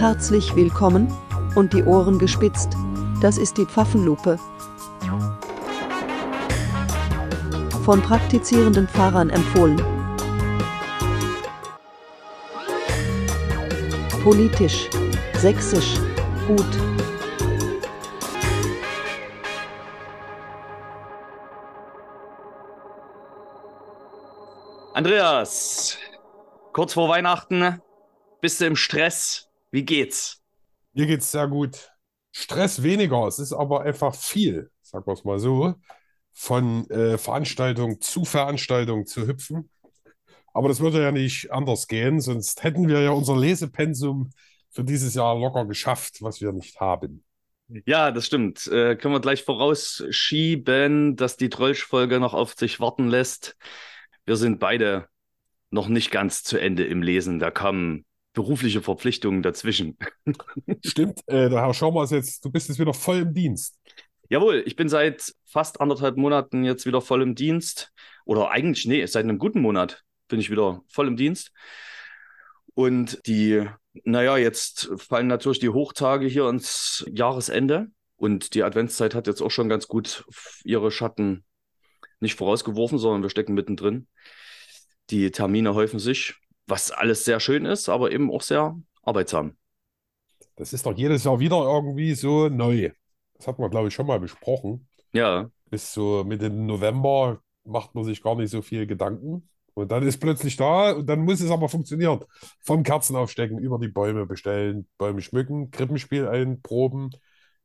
Herzlich willkommen und die Ohren gespitzt. Das ist die Pfaffenlupe. Von praktizierenden Pfarrern empfohlen. Politisch, sächsisch, gut. Andreas, kurz vor Weihnachten, bist du im Stress? Wie geht's? Mir geht's sehr gut. Stress weniger, es ist aber einfach viel, sagen wir es mal so, von äh, Veranstaltung zu Veranstaltung zu hüpfen. Aber das würde ja nicht anders gehen, sonst hätten wir ja unser Lesepensum für dieses Jahr locker geschafft, was wir nicht haben. Ja, das stimmt. Äh, können wir gleich vorausschieben, dass die Trollsch-Folge noch auf sich warten lässt. Wir sind beide noch nicht ganz zu Ende im Lesen. Da kamen berufliche Verpflichtungen dazwischen. Stimmt, äh, der Herr Schaumer ist jetzt, du bist jetzt wieder voll im Dienst. Jawohl, ich bin seit fast anderthalb Monaten jetzt wieder voll im Dienst. Oder eigentlich, nee, seit einem guten Monat bin ich wieder voll im Dienst. Und die, naja, jetzt fallen natürlich die Hochtage hier ins Jahresende. Und die Adventszeit hat jetzt auch schon ganz gut ihre Schatten nicht vorausgeworfen, sondern wir stecken mittendrin. Die Termine häufen sich was alles sehr schön ist, aber eben auch sehr arbeitsam. Das ist doch jedes Jahr wieder irgendwie so neu. Das hat man, glaube ich, schon mal besprochen. Ja. Bis so Mitte November macht man sich gar nicht so viel Gedanken. Und dann ist plötzlich da und dann muss es aber funktionieren. Vom Kerzen aufstecken, über die Bäume bestellen, Bäume schmücken, Krippenspiel einproben,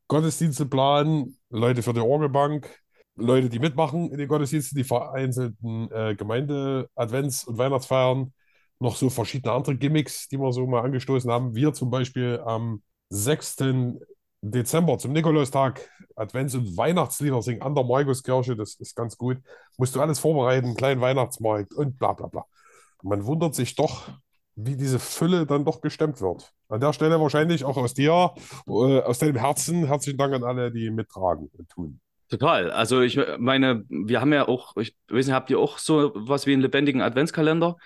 Gottesdienste planen, Leute für die Orgelbank, Leute, die mitmachen in den Gottesdiensten, die vereinzelten äh, Gemeinde-Advents- und Weihnachtsfeiern, noch so verschiedene andere Gimmicks, die wir so mal angestoßen haben. Wir zum Beispiel am 6. Dezember zum Nikolaustag Advents- und Weihnachtslieder singen an der Markuskirche. Das ist ganz gut. Musst du alles vorbereiten, kleinen Weihnachtsmarkt und bla bla bla. Man wundert sich doch, wie diese Fülle dann doch gestemmt wird. An der Stelle wahrscheinlich auch aus dir, äh, aus deinem Herzen, herzlichen Dank an alle, die mittragen und tun. Total. Also ich meine, wir haben ja auch, ich weiß nicht, habt ihr auch so was wie einen lebendigen Adventskalender?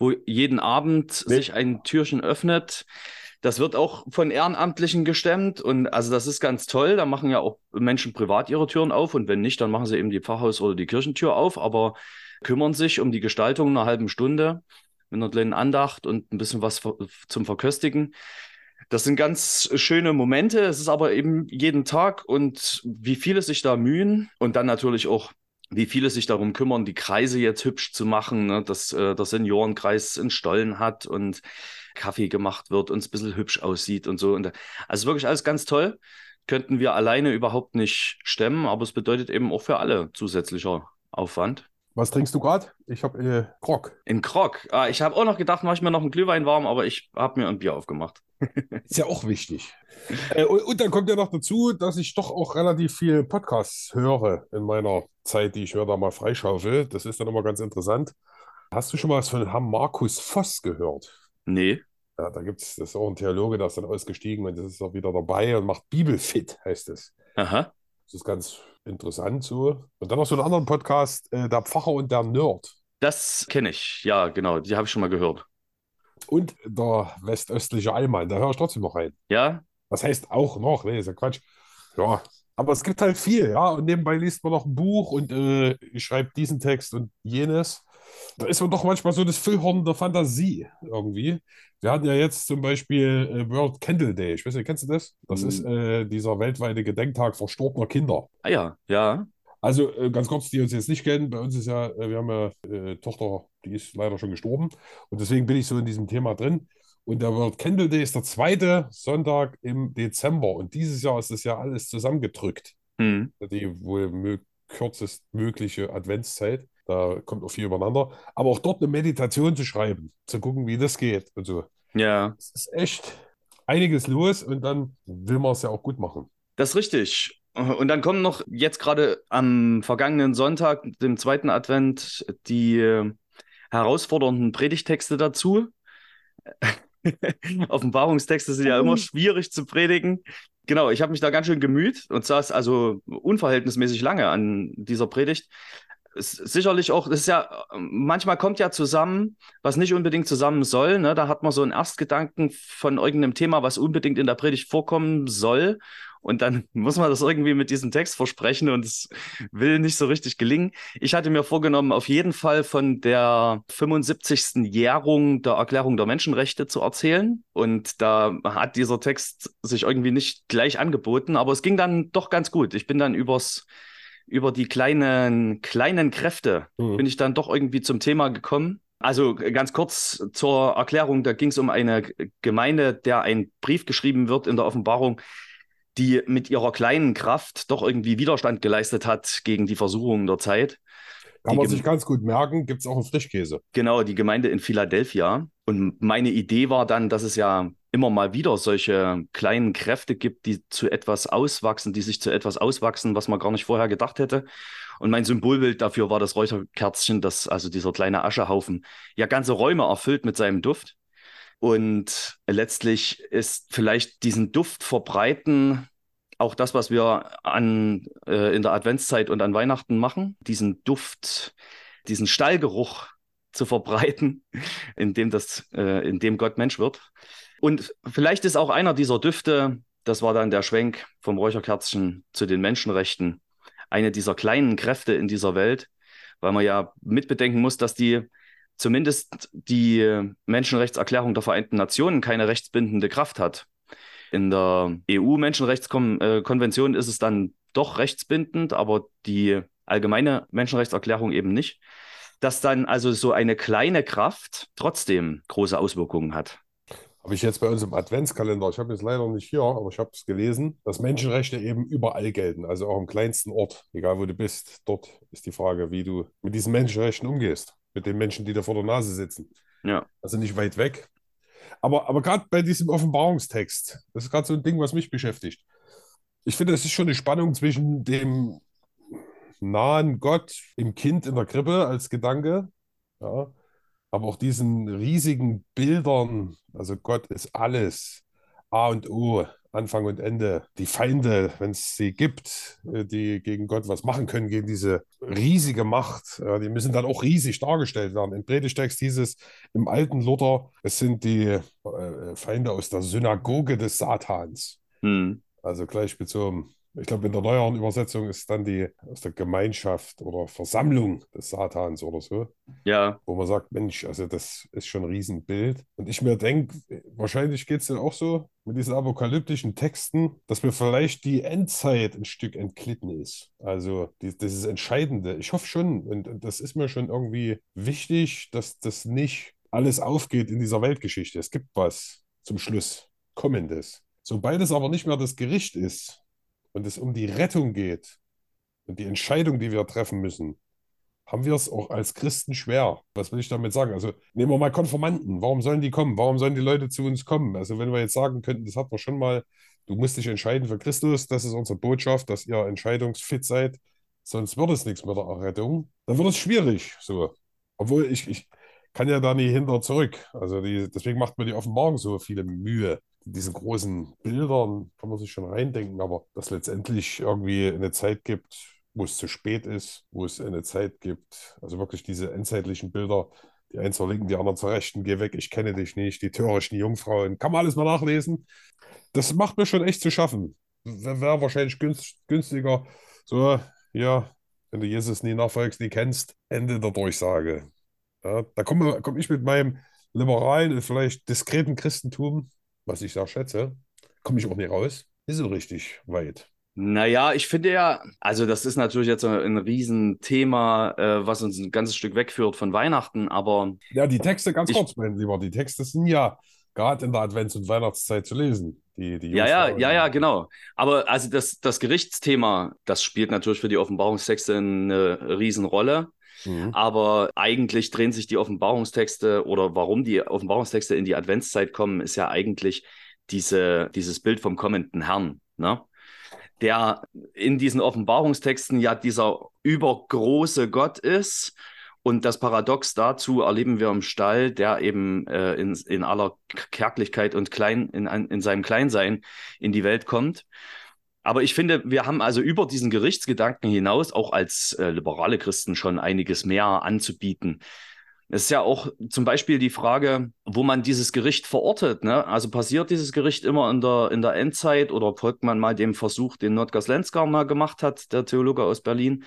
Wo jeden Abend nee. sich ein Türchen öffnet. Das wird auch von Ehrenamtlichen gestemmt und also das ist ganz toll. Da machen ja auch Menschen privat ihre Türen auf und wenn nicht, dann machen sie eben die Pfarrhaus- oder die Kirchentür auf, aber kümmern sich um die Gestaltung einer halben Stunde mit einer kleinen Andacht und ein bisschen was zum Verköstigen. Das sind ganz schöne Momente. Es ist aber eben jeden Tag und wie viele sich da mühen und dann natürlich auch wie viele sich darum kümmern, die Kreise jetzt hübsch zu machen, ne? dass äh, der Seniorenkreis einen Stollen hat und Kaffee gemacht wird und es ein bisschen hübsch aussieht und so. Und, also wirklich alles ganz toll. Könnten wir alleine überhaupt nicht stemmen, aber es bedeutet eben auch für alle zusätzlicher Aufwand. Was trinkst du gerade? Ich habe äh, Krog. In Krog. Ah, ich habe auch noch gedacht, mache ich mir noch einen Glühwein warm, aber ich habe mir ein Bier aufgemacht. Ist ja auch wichtig. Äh, und, und, dann kommt ja noch dazu, dass ich doch auch relativ viel Podcasts höre in meiner Zeit, die ich höre, da mal freischaufel. Das ist dann immer ganz interessant. Hast du schon mal was von Herrn Markus Voss gehört? Nee. Ja, da gibt es, das ist auch ein Theologe, der ist dann ausgestiegen und das ist auch wieder dabei und macht Bibelfit, heißt es. Aha. Das ist ganz interessant so. Und dann noch so einen anderen Podcast, äh, Der Pfarrer und der Nerd. Das kenne ich, ja, genau, die habe ich schon mal gehört. Und der westöstliche Allmann, da höre ich trotzdem noch rein. Ja? Das heißt auch noch, nee, ist ja Quatsch. Ja, aber es gibt halt viel, ja. Und nebenbei liest man noch ein Buch und äh, schreibt diesen Text und jenes. Da ist man doch manchmal so das Füllhorn der Fantasie irgendwie. Wir hatten ja jetzt zum Beispiel äh, World Candle Day. Ich weiß nicht, kennst du das? Das mhm. ist äh, dieser weltweite Gedenktag verstorbener Kinder. Ah ja, ja. Also äh, ganz kurz, die uns jetzt nicht kennen, bei uns ist ja, äh, wir haben ja äh, Tochter, die ist leider schon gestorben. Und deswegen bin ich so in diesem Thema drin. Und der World Candle Day ist der zweite Sonntag im Dezember. Und dieses Jahr ist das ja alles zusammengedrückt. Mhm. Die wohl kürzest mögliche Adventszeit. Da kommt auch viel übereinander. Aber auch dort eine Meditation zu schreiben, zu gucken, wie das geht und so. Ja. Es ist echt einiges los und dann will man es ja auch gut machen. Das ist richtig. Und dann kommen noch jetzt gerade am vergangenen Sonntag, dem zweiten Advent, die äh, herausfordernden Predigtexte dazu. Offenbarungstexte sind ja immer schwierig zu predigen. Genau, ich habe mich da ganz schön gemüht und saß also unverhältnismäßig lange an dieser Predigt. Sicherlich auch, das ist ja, manchmal kommt ja zusammen, was nicht unbedingt zusammen soll. Ne? Da hat man so einen Erstgedanken von irgendeinem Thema, was unbedingt in der Predigt vorkommen soll. Und dann muss man das irgendwie mit diesem Text versprechen und es will nicht so richtig gelingen. Ich hatte mir vorgenommen, auf jeden Fall von der 75. Jährung der Erklärung der Menschenrechte zu erzählen. Und da hat dieser Text sich irgendwie nicht gleich angeboten, aber es ging dann doch ganz gut. Ich bin dann übers über die kleinen, kleinen Kräfte mhm. bin ich dann doch irgendwie zum Thema gekommen. Also ganz kurz zur Erklärung, da ging es um eine Gemeinde, der ein Brief geschrieben wird in der Offenbarung, die mit ihrer kleinen Kraft doch irgendwie Widerstand geleistet hat gegen die Versuchungen der Zeit. Kann man sich ganz gut merken, gibt es auch einen Frischkäse. Genau, die Gemeinde in Philadelphia. Und meine Idee war dann, dass es ja immer mal wieder solche kleinen Kräfte gibt, die zu etwas auswachsen, die sich zu etwas auswachsen, was man gar nicht vorher gedacht hätte. Und mein Symbolbild dafür war das Räucherkerzchen, das, also dieser kleine Aschehaufen, ja ganze Räume erfüllt mit seinem Duft. Und letztlich ist vielleicht diesen Duft verbreiten auch das, was wir an, äh, in der Adventszeit und an Weihnachten machen, diesen Duft, diesen Stallgeruch zu verbreiten, indem, das, äh, indem Gott Mensch wird. Und vielleicht ist auch einer dieser Düfte, das war dann der Schwenk vom Räucherkerzchen zu den Menschenrechten, eine dieser kleinen Kräfte in dieser Welt, weil man ja mitbedenken muss, dass die zumindest die Menschenrechtserklärung der Vereinten Nationen keine rechtsbindende Kraft hat. In der EU-Menschenrechtskonvention ist es dann doch rechtsbindend, aber die allgemeine Menschenrechtserklärung eben nicht. Dass dann also so eine kleine Kraft trotzdem große Auswirkungen hat. Habe ich jetzt bei uns im Adventskalender, ich habe es leider nicht hier, aber ich habe es gelesen, dass Menschenrechte eben überall gelten, also auch im kleinsten Ort, egal wo du bist. Dort ist die Frage, wie du mit diesen Menschenrechten umgehst mit den Menschen, die da vor der Nase sitzen. Ja. Also nicht weit weg. Aber, aber gerade bei diesem Offenbarungstext, das ist gerade so ein Ding, was mich beschäftigt. Ich finde, es ist schon eine Spannung zwischen dem nahen Gott im Kind in der Krippe als Gedanke, ja, aber auch diesen riesigen Bildern, also Gott ist alles, A und O, Anfang und Ende. Die Feinde, wenn es sie gibt, äh, die gegen Gott was machen können, gegen diese riesige Macht, die müssen dann auch riesig dargestellt werden. Im Predigtext hieß es im alten Luther, es sind die äh, Feinde aus der Synagoge des Satans. Hm. Also gleich bezogen ich glaube, in der neueren Übersetzung ist dann die aus der Gemeinschaft oder Versammlung des Satans oder so. Ja. Wo man sagt, Mensch, also das ist schon ein Riesenbild. Und ich mir denke, wahrscheinlich geht es dann auch so mit diesen apokalyptischen Texten, dass mir vielleicht die Endzeit ein Stück entglitten ist. Also die, das ist Entscheidende. Ich hoffe schon, und, und das ist mir schon irgendwie wichtig, dass das nicht alles aufgeht in dieser Weltgeschichte. Es gibt was zum Schluss Kommendes. Sobald es aber nicht mehr das Gericht ist, und es um die Rettung geht und die Entscheidung, die wir treffen müssen, haben wir es auch als Christen schwer. Was will ich damit sagen? Also nehmen wir mal Konformanten. Warum sollen die kommen? Warum sollen die Leute zu uns kommen? Also wenn wir jetzt sagen könnten, das hat man schon mal, du musst dich entscheiden für Christus, das ist unsere Botschaft, dass ihr entscheidungsfit seid, sonst wird es nichts mit der Errettung. Dann wird es schwierig. So. Obwohl ich, ich kann ja da nie hinter zurück. Also die, deswegen macht mir die Offenbarung so viele Mühe diesen großen Bildern kann man sich schon reindenken, aber dass letztendlich irgendwie eine Zeit gibt, wo es zu spät ist, wo es eine Zeit gibt, also wirklich diese endzeitlichen Bilder, die einen zur Linken, die anderen zur Rechten, geh weg, ich kenne dich nicht, die törichten Jungfrauen, kann man alles mal nachlesen. Das macht mir schon echt zu schaffen. Wäre wahrscheinlich günstiger, so, ja, wenn du Jesus nie nachfolgst, nie kennst, Ende der Durchsage. Ja, da komme komm ich mit meinem liberalen vielleicht diskreten Christentum was ich da schätze, komme ich auch nicht raus. Ist so richtig weit. Naja, ich finde ja, also das ist natürlich jetzt ein Riesenthema, äh, was uns ein ganzes Stück wegführt von Weihnachten, aber. Ja, die Texte, ganz ich, kurz, mein Lieber, die Texte sind ja gerade in der Advents- und Weihnachtszeit zu lesen. Die, die ja, ja, ja, ja, genau. Aber also das, das Gerichtsthema, das spielt natürlich für die Offenbarungstexte eine Riesenrolle. Mhm. Aber eigentlich drehen sich die Offenbarungstexte oder warum die Offenbarungstexte in die Adventszeit kommen, ist ja eigentlich diese, dieses Bild vom kommenden Herrn. Ne? Der in diesen Offenbarungstexten ja dieser übergroße Gott ist. Und das Paradox dazu erleben wir im Stall, der eben äh, in, in aller Kärglichkeit und klein, in, in seinem Kleinsein in die Welt kommt. Aber ich finde, wir haben also über diesen Gerichtsgedanken hinaus auch als äh, liberale Christen schon einiges mehr anzubieten. Es ist ja auch zum Beispiel die Frage, wo man dieses Gericht verortet. Ne? Also passiert dieses Gericht immer in der, in der Endzeit oder folgt man mal dem Versuch, den Notgas Lenskar mal gemacht hat, der Theologe aus Berlin,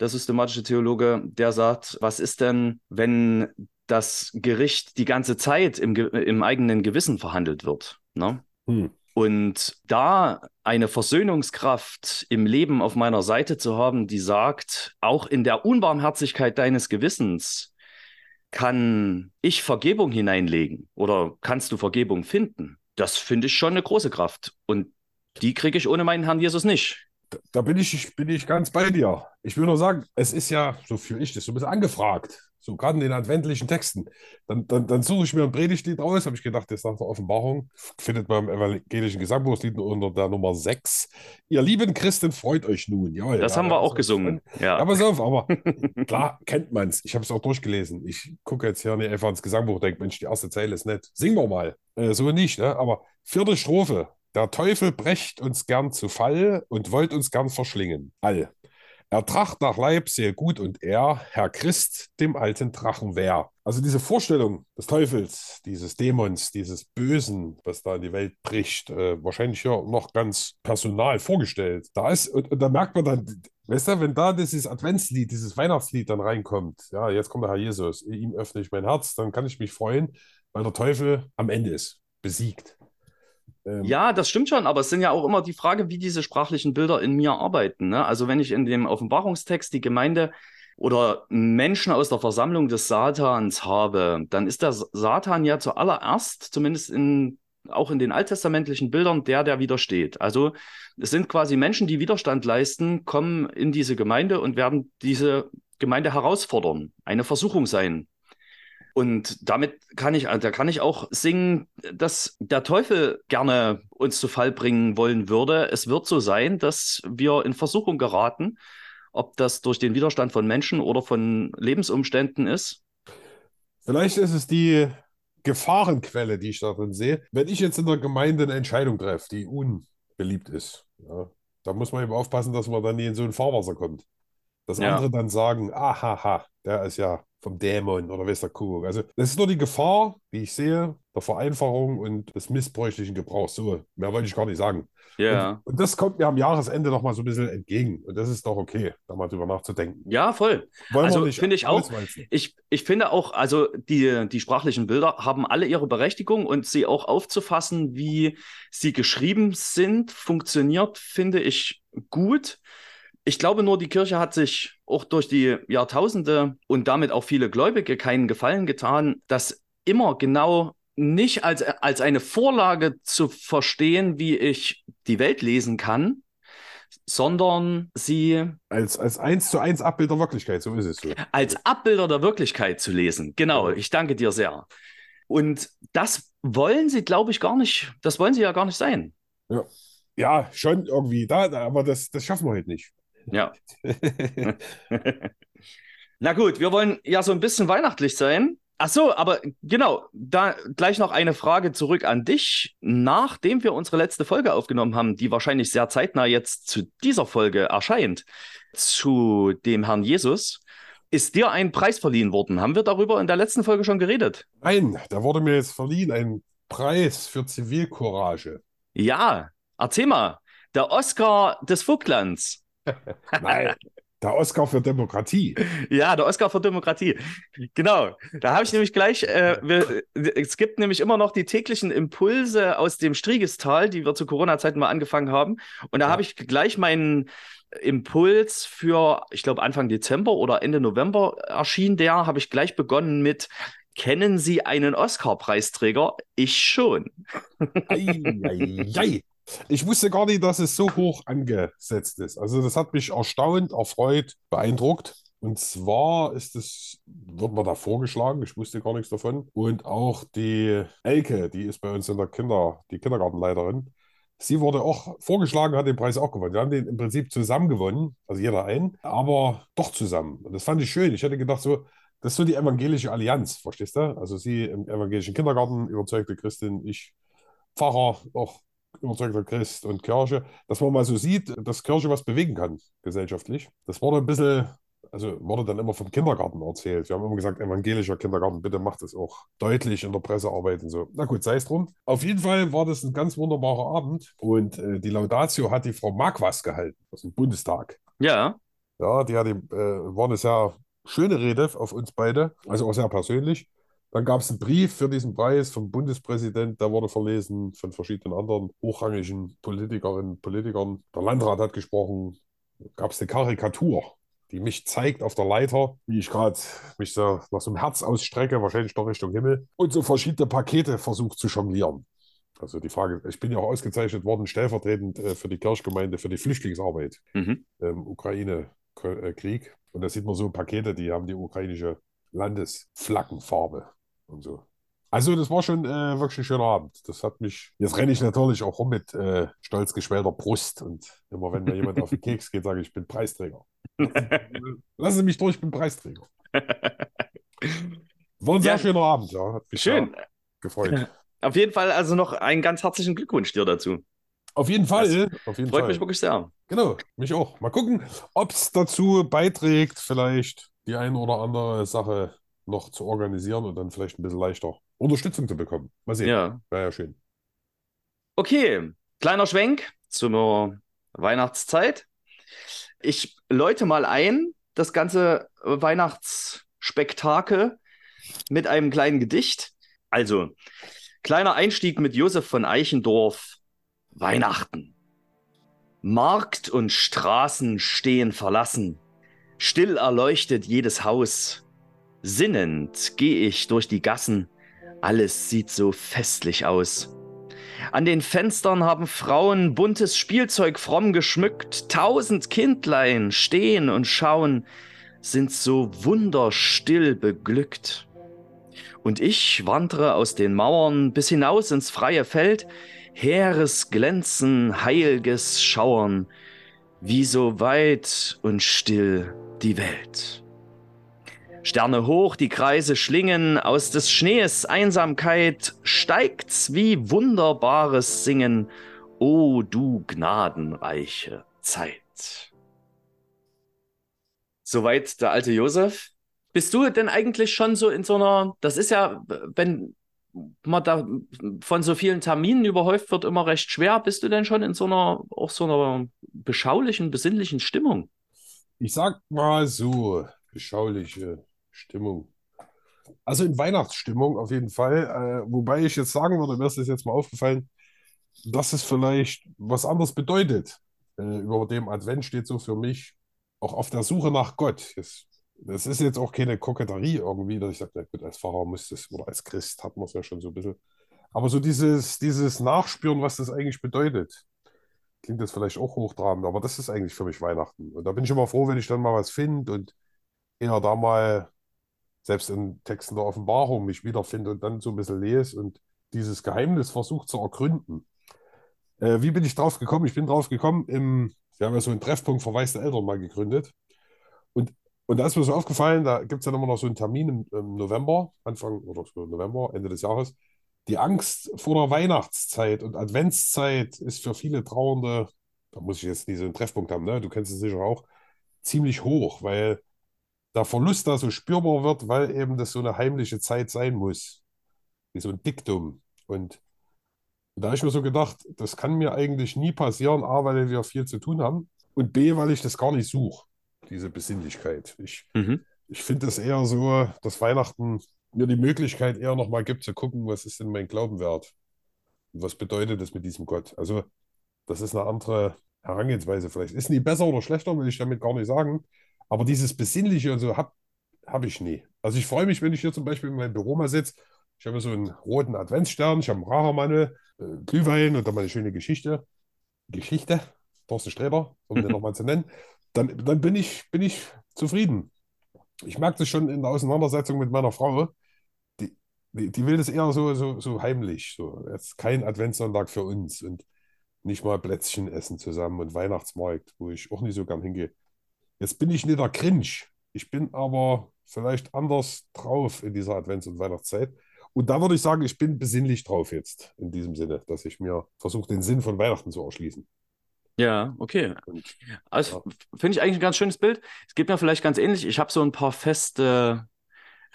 der systematische Theologe, der sagt, was ist denn, wenn das Gericht die ganze Zeit im, im eigenen Gewissen verhandelt wird? Ne? Hm. Und da eine Versöhnungskraft im Leben auf meiner Seite zu haben, die sagt, auch in der Unbarmherzigkeit deines Gewissens kann ich Vergebung hineinlegen oder kannst du Vergebung finden? Das finde ich schon eine große Kraft. Und die kriege ich ohne meinen Herrn Jesus nicht. Da, bin, ich, bin ich ganz bei dir. Ich will nur sagen, es ist ja, so fühle ich das, so ein bisschen angefragt. So gerade in den adventlichen Texten. Dann, dann, dann suche ich mir ein Predigtlied raus, habe ich gedacht, das ist nach der Offenbarung. Findet man im evangelischen Gesangbuchslied unter der Nummer 6. Ihr lieben Christen, freut euch nun. Jawohl, das ja, haben wir auch gesungen. Ja. ja, pass auf, aber klar kennt man es. Ich habe es auch durchgelesen. Ich gucke jetzt hier einfach ins Gesangbuch, denke, Mensch, die erste Zeile ist nett. Singen wir mal. Äh, so nicht, ne? aber vierte Strophe. Der Teufel brecht uns gern zu Fall und wollt uns gern verschlingen. All. Er tracht nach Leib sehr gut und er, Herr Christ, dem alten Drachen wehr. Also diese Vorstellung des Teufels, dieses Dämons, dieses Bösen, was da in die Welt bricht, äh, wahrscheinlich ja noch ganz personal vorgestellt. Da ist, und, und da merkt man dann, weißt du, wenn da dieses Adventslied, dieses Weihnachtslied dann reinkommt, ja, jetzt kommt der Herr Jesus, ihm öffne ich mein Herz, dann kann ich mich freuen, weil der Teufel am Ende ist, besiegt. Ähm, ja, das stimmt schon, aber es sind ja auch immer die Frage, wie diese sprachlichen Bilder in mir arbeiten. Ne? Also wenn ich in dem Offenbarungstext die Gemeinde oder Menschen aus der Versammlung des Satans habe, dann ist der Satan ja zuallererst, zumindest in, auch in den alttestamentlichen Bildern, der, der widersteht. Also es sind quasi Menschen, die Widerstand leisten, kommen in diese Gemeinde und werden diese Gemeinde herausfordern, eine Versuchung sein. Und damit kann ich, da kann ich auch singen, dass der Teufel gerne uns zu Fall bringen wollen würde. Es wird so sein, dass wir in Versuchung geraten, ob das durch den Widerstand von Menschen oder von Lebensumständen ist. Vielleicht ist es die Gefahrenquelle, die ich darin sehe. Wenn ich jetzt in der Gemeinde eine Entscheidung treffe, die unbeliebt ist, ja, da muss man eben aufpassen, dass man dann nie in so ein Fahrwasser kommt. Dass ja. andere dann sagen, ahaha, der ist ja vom Dämon oder weiß der Kuckuck. Also das ist nur die Gefahr, wie ich sehe, der Vereinfachung und des missbräuchlichen Gebrauchs. So, mehr wollte ich gar nicht sagen. Ja. Und, und, das kommt mir am Jahresende noch mal so ein bisschen entgegen. Und das ist doch okay, da mal drüber nachzudenken. Ja, voll. Wollen also finde ich auch. Ich, ich finde auch, also die, die sprachlichen Bilder haben alle ihre Berechtigung und sie auch aufzufassen, wie sie geschrieben sind, funktioniert, finde ich gut. Ich glaube nur, die Kirche hat sich auch durch die Jahrtausende und damit auch viele Gläubige keinen Gefallen getan, das immer genau nicht als, als eine Vorlage zu verstehen, wie ich die Welt lesen kann, sondern sie als, als eins zu eins Abbild der Wirklichkeit, so ist es so. Als Abbilder der Wirklichkeit zu lesen. Genau, ich danke dir sehr. Und das wollen sie, glaube ich, gar nicht, das wollen sie ja gar nicht sein. Ja, ja schon irgendwie, da, aber das, das schaffen wir halt nicht. Ja. Na gut, wir wollen ja so ein bisschen weihnachtlich sein. Ach so, aber genau, da gleich noch eine Frage zurück an dich. Nachdem wir unsere letzte Folge aufgenommen haben, die wahrscheinlich sehr zeitnah jetzt zu dieser Folge erscheint, zu dem Herrn Jesus, ist dir ein Preis verliehen worden. Haben wir darüber in der letzten Folge schon geredet? Nein, da wurde mir jetzt verliehen ein Preis für Zivilcourage. Ja, erzähl mal. Der Oscar des Vogtlands. Nein, der Oscar für Demokratie. Ja, der Oscar für Demokratie. Genau. Da habe ich nämlich gleich, äh, wir, es gibt nämlich immer noch die täglichen Impulse aus dem Strigestal, die wir zu Corona-Zeiten mal angefangen haben. Und da ja. habe ich gleich meinen Impuls für, ich glaube, Anfang Dezember oder Ende November erschien der, habe ich gleich begonnen mit Kennen Sie einen Oscar-Preisträger? Ich schon. ei, ei, ei. Ich wusste gar nicht, dass es so hoch angesetzt ist. Also das hat mich erstaunt, erfreut, beeindruckt. Und zwar ist es, wird mir da vorgeschlagen, ich wusste gar nichts davon. Und auch die Elke, die ist bei uns in der Kinder, die Kindergartenleiterin, sie wurde auch vorgeschlagen, hat den Preis auch gewonnen. Wir haben den im Prinzip zusammen gewonnen, also jeder einen, aber doch zusammen. Und das fand ich schön. Ich hätte gedacht, so, das ist so die evangelische Allianz, verstehst du? Also sie im evangelischen Kindergarten, überzeugte Christin, ich Pfarrer, auch überzeugter Christ und Kirche, dass man mal so sieht, dass Kirche was bewegen kann, gesellschaftlich. Das wurde ein bisschen, also wurde dann immer vom Kindergarten erzählt. Wir haben immer gesagt, evangelischer Kindergarten, bitte macht es auch deutlich in der Pressearbeit und so. Na gut, sei es drum. Auf jeden Fall war das ein ganz wunderbarer Abend und äh, die Laudatio hat die Frau Marquas gehalten aus dem Bundestag. Ja, Ja, die, hat die äh, war eine sehr schöne Rede auf uns beide, also auch sehr persönlich. Dann gab es einen Brief für diesen Preis vom Bundespräsident, der wurde verlesen von verschiedenen anderen hochrangigen Politikerinnen und Politikern. Der Landrat hat gesprochen. Gab es eine Karikatur, die mich zeigt auf der Leiter, wie ich gerade mich so nach so einem Herz ausstrecke, wahrscheinlich doch Richtung Himmel, und so verschiedene Pakete versucht zu jonglieren. Also die Frage, ich bin ja auch ausgezeichnet worden, stellvertretend äh, für die Kirchgemeinde, für die Flüchtlingsarbeit mhm. im Ukraine-Krieg. Und da sieht man so Pakete, die haben die ukrainische Landesflaggenfarbe und so. Also, das war schon äh, wirklich ein schöner Abend. Das hat mich. Jetzt renne ich natürlich auch rum mit äh, stolz geschwellter Brust. Und immer wenn mir jemand auf den Keks geht, sage ich, ich bin Preisträger. Lassen Sie mich durch, ich bin Preisträger. War ein sehr Ja. schöner Abend, ja. Hat mich schön. sehr gefreut. Auf jeden Fall also noch einen ganz herzlichen Glückwunsch dir dazu. Auf jeden Fall. Auf jeden Freut Fall. mich wirklich sehr. Genau, mich auch. Mal gucken, ob es dazu beiträgt, vielleicht die eine oder andere Sache noch zu organisieren und dann vielleicht ein bisschen leichter Unterstützung zu bekommen. Mal sehen. Ja. Wäre ja schön. Okay, kleiner Schwenk zur Weihnachtszeit. Ich läute mal ein, das ganze Weihnachtsspektakel mit einem kleinen Gedicht. Also, kleiner Einstieg mit Josef von Eichendorff. Weihnachten. Markt und Straßen stehen verlassen. Still erleuchtet jedes Haus. Sinnend gehe ich durch die Gassen. Alles sieht so festlich aus. An den Fenstern haben Frauen buntes Spielzeug fromm geschmückt. Tausend Kindlein stehen und schauen, sind so wunderstill beglückt. Und ich wandre aus den Mauern bis hinaus ins freie Feld, heeres Glänzen, heilges Schauern, wie so weit und still die Welt. Sterne hoch, die Kreise schlingen, aus des Schnees Einsamkeit steigt's wie wunderbares Singen, o du gnadenreiche Zeit. Soweit der alte Josef. Bist du denn eigentlich schon so in so einer, das ist ja, wenn man da von so vielen Terminen überhäuft wird, immer recht schwer. Bist du denn schon in so einer, auch so einer beschaulichen, besinnlichen Stimmung? Ich sag mal so, beschauliche Stimmung. Also in Weihnachtsstimmung auf jeden Fall. Äh, wobei ich jetzt sagen würde, mir ist das jetzt mal aufgefallen, dass es vielleicht was anderes bedeutet. Äh, über dem Advent steht so für mich auch auf der Suche nach Gott. Das, das ist jetzt auch keine Koketterie irgendwie, dass ich sage, na gut, als Pfarrer muss das, oder als Christ hat man es ja schon so ein bisschen. Aber so dieses, dieses Nachspüren, was das eigentlich bedeutet. Klingt jetzt vielleicht auch hochtrabend, aber das ist eigentlich für mich Weihnachten. Und da bin ich immer froh, wenn ich dann mal was finde und eher da mal selbst in Texten der Offenbarung mich wiederfinde und dann so ein bisschen lese und dieses Geheimnis versucht zu ergründen. Äh, wie bin ich drauf gekommen? Ich bin drauf gekommen, im, wir haben ja so einen Treffpunkt verwaiste Eltern mal gegründet. Und, und da ist mir so aufgefallen, da gibt es dann immer noch so einen Termin im, im November, Anfang oder so November, Ende des Jahres. Die Angst vor der Weihnachtszeit und Adventszeit ist für viele Trauernde, da muss ich jetzt nie so einen Treffpunkt haben, ne? Du kennst es sicher auch, ziemlich hoch, weil der Verlust da so spürbar wird, weil eben das so eine heimliche Zeit sein muss. Wie so ein Diktum. Und da habe ich mir so gedacht, das kann mir eigentlich nie passieren, A, weil wir viel zu tun haben und B, weil ich das gar nicht suche, diese Besinnlichkeit. Ich, Mhm. ich finde es eher so, dass Weihnachten mir die Möglichkeit eher nochmal gibt zu gucken, was ist denn mein Glauben wert? Und was bedeutet das mit diesem Gott? Also, das ist eine andere Herangehensweise vielleicht. Ist nie besser oder schlechter, will ich damit gar nicht sagen. Aber dieses Besinnliche und so habe hab ich nie. Also ich freue mich, wenn ich hier zum Beispiel in meinem Büro mal sitze. Ich habe so einen roten Adventsstern, ich habe einen Rachermantel, äh, Glühwein und dann meine schöne Geschichte. Geschichte, Thorsten Sträter, um den nochmal zu nennen. Dann, dann bin ich, bin ich zufrieden. Ich merke das schon in der Auseinandersetzung mit meiner Frau. Die, die, die will das eher so, so, so heimlich. So. Jetzt kein Adventssonntag für uns und nicht mal Plätzchen essen zusammen und Weihnachtsmarkt, wo ich auch nicht so gern hingehe. Jetzt bin ich nicht der Cringe. Ich bin aber vielleicht anders drauf in dieser Advents- und Weihnachtszeit. Und da würde ich sagen, ich bin besinnlich drauf jetzt, in diesem Sinne, dass ich mir versuche, den Sinn von Weihnachten zu erschließen. Ja, okay. Und Also finde ich eigentlich ein ganz schönes Bild. Es geht mir vielleicht ganz ähnlich. Ich habe so ein paar feste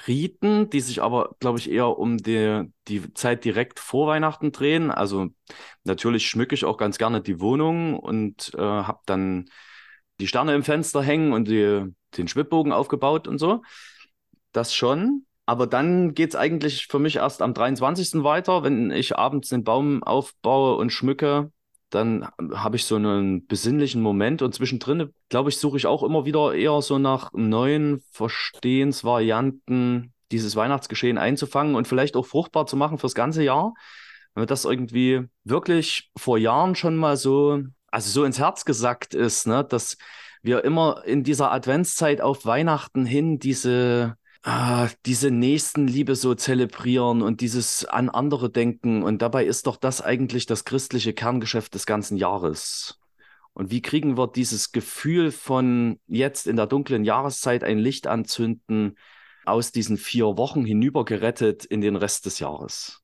Riten, die sich aber, glaube ich, eher um die, die Zeit direkt vor Weihnachten drehen. Also natürlich schmücke ich auch ganz gerne die Wohnung und äh, habe dann die Sterne im Fenster hängen und die, den Schwibbogen aufgebaut und so. Das schon. Aber dann geht es eigentlich für mich erst am 23. weiter, wenn ich abends den Baum aufbaue und schmücke. Dann habe ich so einen besinnlichen Moment und zwischendrin, glaube ich, suche ich auch immer wieder eher so nach neuen Verstehensvarianten, dieses Weihnachtsgeschehen einzufangen und vielleicht auch fruchtbar zu machen fürs ganze Jahr. Wenn mir das irgendwie wirklich vor Jahren schon mal so, also so ins Herz gesackt ist, ne, dass wir immer in dieser Adventszeit auf Weihnachten hin diese ah, diese Nächstenliebe so zelebrieren und dieses an andere denken. Und dabei ist doch das eigentlich das christliche Kerngeschäft des ganzen Jahres. Und wie kriegen wir dieses Gefühl von jetzt in der dunklen Jahreszeit ein Licht anzünden, aus diesen vier Wochen hinübergerettet in den Rest des Jahres?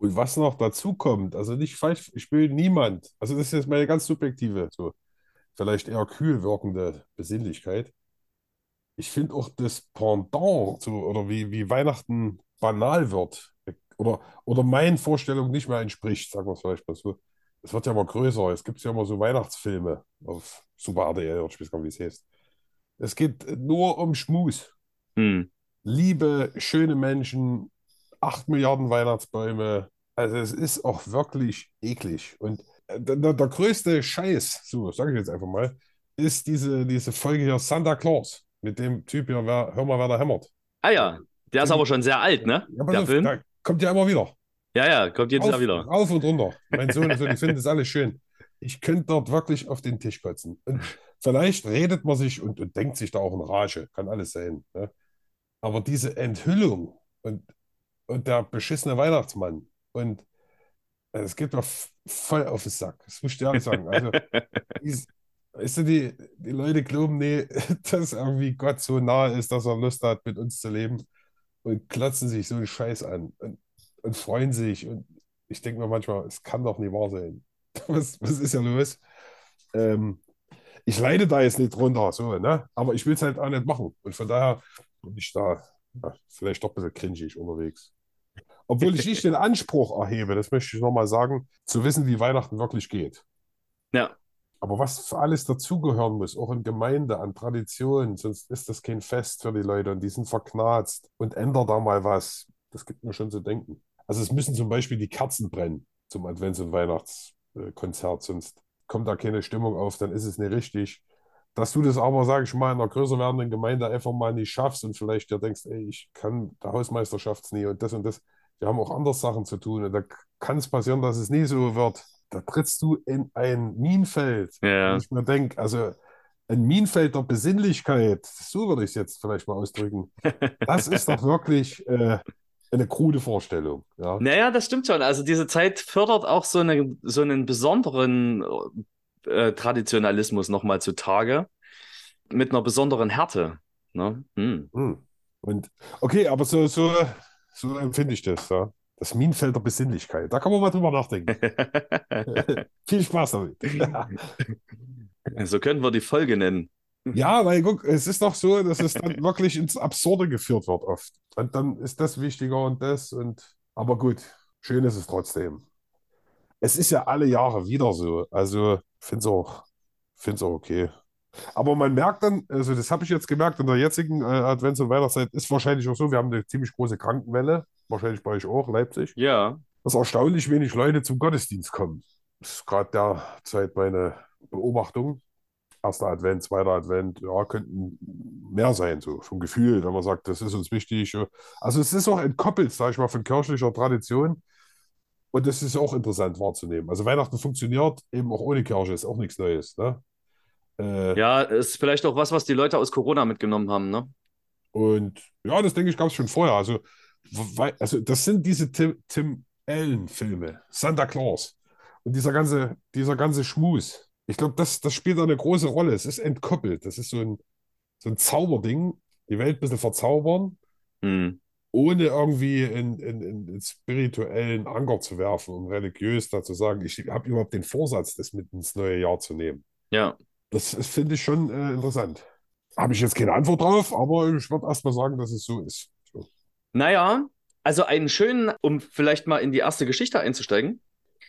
Und was noch dazu kommt, also nicht falsch, ich will niemand, also das ist jetzt meine ganz subjektive, so vielleicht eher kühl wirkende Besinnlichkeit. Ich finde auch das Pendant, so, oder wie, wie Weihnachten banal wird, oder, oder meinen Vorstellungen nicht mehr entspricht, sagen wir es vielleicht mal so. Es wird ja immer größer. Es gibt ja immer so Weihnachtsfilme auf Super RTL, oder ich weiß gar nicht, wie es heißt. Es geht nur um Schmus. Hm. Liebe, schöne Menschen, acht Milliarden Weihnachtsbäume. Also es ist auch wirklich eklig. Und der, der, der größte Scheiß, so sage ich jetzt einfach mal, ist diese, diese Folge hier Santa Claus mit dem Typ hier, wer, hör mal, wer da hämmert. Ah ja, der ist aber schon sehr alt, ne? Ja, Der auf, Film. da kommt ja immer wieder. Ja, ja, kommt jedes Auf, Jahr wieder. auf und runter. Mein Sohn und so, die finden das alles schön. Ich könnte dort wirklich auf den Tisch kotzen. Und vielleicht redet man sich und, und denkt sich da auch in Rage. Kann alles sein. Ne? Aber diese Enthüllung und, und der beschissene Weihnachtsmann und äh, es geht mir voll auf den Sack. Das muss ich dir sagen. Also, dies- weißt du, die, die Leute glauben, nee, dass irgendwie Gott so nahe ist, dass er Lust hat, mit uns zu leben und klotzen sich so einen Scheiß an und, und freuen sich. Und ich denke mir manchmal, es kann doch nicht wahr sein. Was, was ist ja los? Ähm, ich leide da jetzt nicht drunter, so, ne? Aber ich will es halt auch nicht machen. Und von daher bin ich da ja, vielleicht doch ein bisschen cringig unterwegs. Obwohl ich nicht den Anspruch erhebe, das möchte ich nochmal sagen, zu wissen, wie Weihnachten wirklich geht. Ja, Aber was für alles dazugehören muss, auch in Gemeinde, an Traditionen, sonst ist das kein Fest für die Leute und die sind verknarzt und ändert da mal was. Das gibt mir schon zu denken. Also es müssen zum Beispiel die Kerzen brennen zum Advents- und Weihnachtskonzert, sonst kommt da keine Stimmung auf, dann ist es nicht richtig. Dass du das aber, sage ich mal, in einer größer werdenden Gemeinde einfach mal nicht schaffst und vielleicht dir denkst, ey, ich kann, der Hausmeister schafft es nie und das und das. Wir haben auch andere Sachen zu tun und da kann es passieren, dass es nie so wird. Da trittst du in ein Minenfeld. Ja. Ich mir denke, also ein Minenfeld der Besinnlichkeit, so würde ich es jetzt vielleicht mal ausdrücken. Das ist doch wirklich äh, eine krude Vorstellung. Ja. Naja, das stimmt schon. Also diese Zeit fördert auch so, eine, so einen besonderen äh, Traditionalismus nochmal zutage. Mit einer besonderen Härte. Ne? Hm. Hm. Und okay, aber so, so, so empfinde ich das. Ja. Das Minenfeld der Besinnlichkeit. Da kann man mal drüber nachdenken. Viel Spaß damit. so könnten wir die Folge nennen. Ja, weil guck, es ist doch so, dass es dann wirklich ins Absurde geführt wird oft. Und dann ist das wichtiger und das und aber gut, schön ist es trotzdem. Es ist ja alle Jahre wieder so. Also finde es auch, find's auch okay. Aber man merkt dann, also das habe ich jetzt gemerkt, in der jetzigen äh, Advents- und Weihnachtszeit ist wahrscheinlich auch so, wir haben eine ziemlich große Krankenwelle, wahrscheinlich bei euch auch, Leipzig, Ja. dass erstaunlich wenig Leute zum Gottesdienst kommen. Das ist gerade derzeit meine Beobachtung. Erster Advent, zweiter Advent, ja, könnten mehr sein, so vom Gefühl, wenn man sagt, das ist uns wichtig. Also es ist auch entkoppelt, sage ich mal, von kirchlicher Tradition. Und das ist auch interessant wahrzunehmen. Also Weihnachten funktioniert eben auch ohne Kirche, ist auch nichts Neues. Ne? Äh, Ja, ist vielleicht auch was, was die Leute aus Corona mitgenommen haben, ne? Und ja, das denke ich, gab es schon vorher. Also, weil, also das sind diese Tim, Tim Allen-Filme, Santa Claus und dieser ganze, dieser ganze Schmus. Ich glaube, das, das spielt da eine große Rolle. Es ist entkoppelt. Das ist so ein, so ein Zauberding, die Welt ein bisschen verzaubern Hm. ohne irgendwie in, in, in, in spirituellen Anker zu werfen und religiös dazu sagen, ich habe überhaupt den Vorsatz, das mit ins neue Jahr zu nehmen. Ja. Das, finde ich schon äh, interessant. Habe ich jetzt keine Antwort drauf, aber ich würde erst mal sagen, dass es so ist. So. Naja, also einen schönen, um vielleicht mal in die erste Geschichte einzusteigen.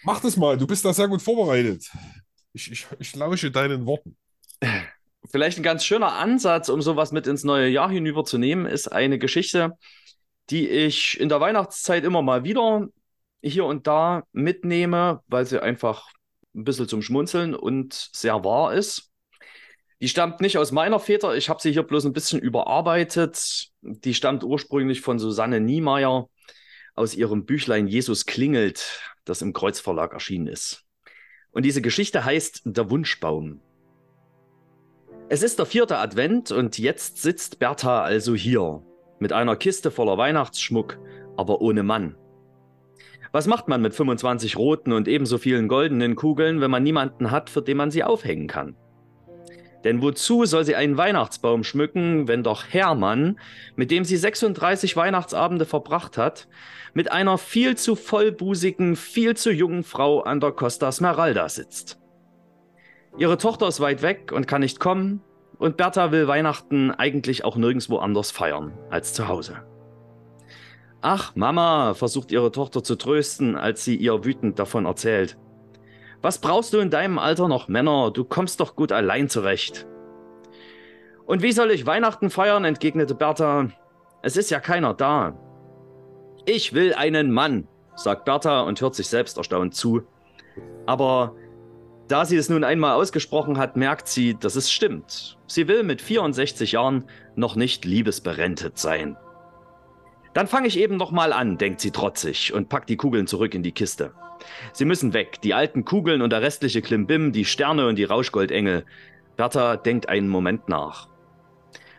Mach das mal, du bist da sehr gut vorbereitet. Ich, ich, ich lausche deinen Worten. Vielleicht ein ganz schöner Ansatz, um sowas mit ins neue Jahr hinüberzunehmen, ist eine Geschichte, die ich in der Weihnachtszeit immer mal wieder hier und da mitnehme, weil sie einfach ein bisschen zum Schmunzeln und sehr wahr ist. Die stammt nicht aus meiner Väter, ich habe sie hier bloß ein bisschen überarbeitet. Die stammt ursprünglich von Susanne Niemeyer aus ihrem Büchlein Jesus klingelt, das im Kreuzverlag erschienen ist. Und diese Geschichte heißt Der Wunschbaum. Es ist der vierte Advent und jetzt sitzt Bertha also hier mit einer Kiste voller Weihnachtsschmuck, aber ohne Mann. Was macht man mit 25 roten und ebenso vielen goldenen Kugeln, wenn man niemanden hat, für den man sie aufhängen kann? Denn wozu soll sie einen Weihnachtsbaum schmücken, wenn doch Hermann, mit dem sie 36 Weihnachtsabende verbracht hat, mit einer viel zu vollbusigen, viel zu jungen Frau an der Costa Smeralda sitzt? Ihre Tochter ist weit weg und kann nicht kommen, und Bertha will Weihnachten eigentlich auch nirgendwo anders feiern als zu Hause. Ach, Mama, versucht ihre Tochter zu trösten, als sie ihr wütend davon erzählt. Was brauchst du in deinem Alter noch Männer? Du kommst doch gut allein zurecht. Und wie soll ich Weihnachten feiern? entgegnete Bertha. Es ist ja keiner da. Ich will einen Mann, sagt Bertha und hört sich selbst erstaunt zu. Aber da sie es nun einmal ausgesprochen hat, merkt sie, dass es stimmt. Sie will mit 64 Jahren noch nicht liebesberentet sein. Dann fange ich eben noch mal an, denkt sie trotzig und packt die Kugeln zurück in die Kiste. Sie müssen weg, die alten Kugeln und der restliche Klimbim, die Sterne und die Rauschgoldengel. Bertha denkt einen Moment nach.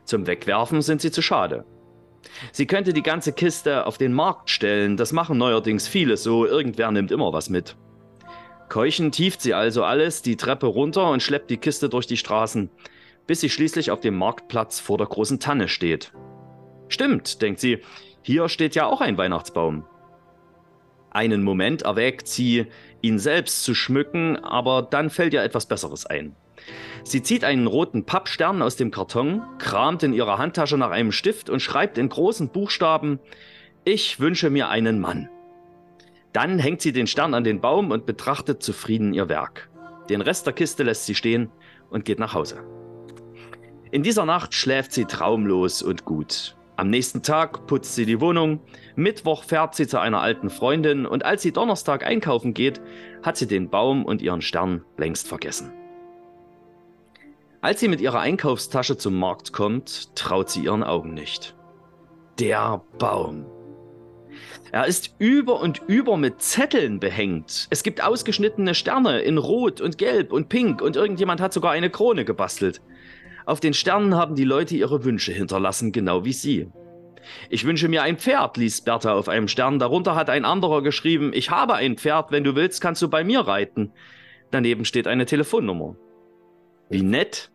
Zum Wegwerfen sind sie zu schade. Sie könnte die ganze Kiste auf den Markt stellen, das machen neuerdings viele so, irgendwer nimmt immer was mit. Keuchend tieft sie also alles die Treppe runter und schleppt die Kiste durch die Straßen, bis sie schließlich auf dem Marktplatz vor der großen Tanne steht. Stimmt, denkt sie, hier steht ja auch ein Weihnachtsbaum. Einen Moment erwägt sie, ihn selbst zu schmücken, aber dann fällt ihr etwas Besseres ein. Sie zieht einen roten Pappstern aus dem Karton, kramt in ihrer Handtasche nach einem Stift und schreibt in großen Buchstaben Ich wünsche mir einen Mann. Dann hängt sie den Stern an den Baum und betrachtet zufrieden ihr Werk. Den Rest der Kiste lässt sie stehen und geht nach Hause. In dieser Nacht schläft sie traumlos und gut. Am nächsten Tag putzt sie die Wohnung, Mittwoch fährt sie zu einer alten Freundin und als sie Donnerstag einkaufen geht, hat sie den Baum und ihren Stern längst vergessen. Als sie mit ihrer Einkaufstasche zum Markt kommt, traut sie ihren Augen nicht. Der Baum. Er ist über und über mit Zetteln behängt. Es gibt ausgeschnittene Sterne in Rot und Gelb und Pink und irgendjemand hat sogar eine Krone gebastelt. Auf den Sternen haben die Leute ihre Wünsche hinterlassen, genau wie sie. Ich wünsche mir ein Pferd, liest Bertha auf einem Stern. Darunter hat ein anderer geschrieben, ich habe ein Pferd, wenn du willst, kannst du bei mir reiten. Daneben steht eine Telefonnummer. Wie nett.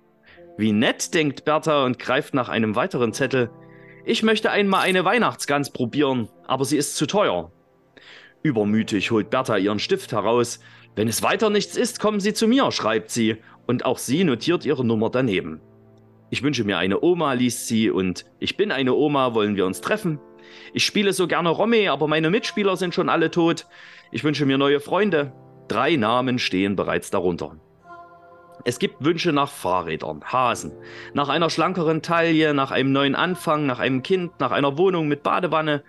Wie nett, denkt Bertha und greift nach einem weiteren Zettel. Ich möchte einmal eine Weihnachtsgans probieren, aber sie ist zu teuer. Übermütig holt Bertha ihren Stift heraus. Wenn es weiter nichts ist, kommen Sie zu mir, schreibt sie, und auch sie notiert ihre Nummer daneben. Ich wünsche mir eine Oma, liest sie, und ich bin eine Oma, wollen wir uns treffen? Ich spiele so gerne Romme, aber meine Mitspieler sind schon alle tot. Ich wünsche mir neue Freunde. Drei Namen stehen bereits darunter. Es gibt Wünsche nach Fahrrädern, Hasen, nach einer schlankeren Taille, nach einem neuen Anfang, nach einem Kind, nach einer Wohnung mit Badewanne,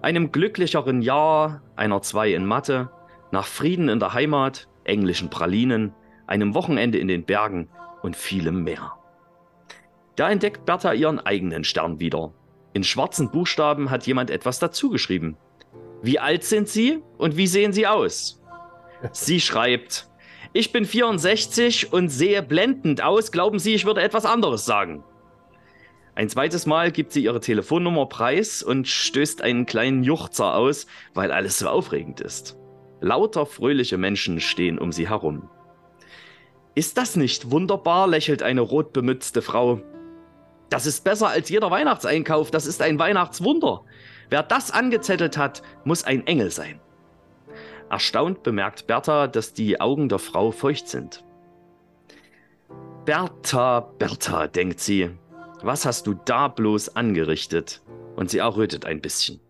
einem glücklicheren Jahr, einer Zwei in Mathe, nach Frieden in der Heimat, englischen Pralinen, einem Wochenende in den Bergen und vielem mehr. Da entdeckt Bertha ihren eigenen Stern wieder. In schwarzen Buchstaben hat jemand etwas dazugeschrieben. Wie alt sind Sie und wie sehen Sie aus? Sie schreibt, ich bin 64 und sehe blendend aus. Glauben Sie, ich würde etwas anderes sagen? Ein zweites Mal gibt sie ihre Telefonnummer preis und stößt einen kleinen Juchzer aus, weil alles so aufregend ist. Lauter fröhliche Menschen stehen um sie herum. Ist das nicht wunderbar? lächelt eine rotbemützte Frau. Das ist besser als jeder Weihnachtseinkauf, das ist ein Weihnachtswunder. Wer das angezettelt hat, muss ein Engel sein. Erstaunt bemerkt Bertha, dass die Augen der Frau feucht sind. Bertha, Bertha, denkt sie, was hast du da bloß angerichtet? Und sie errötet ein bisschen.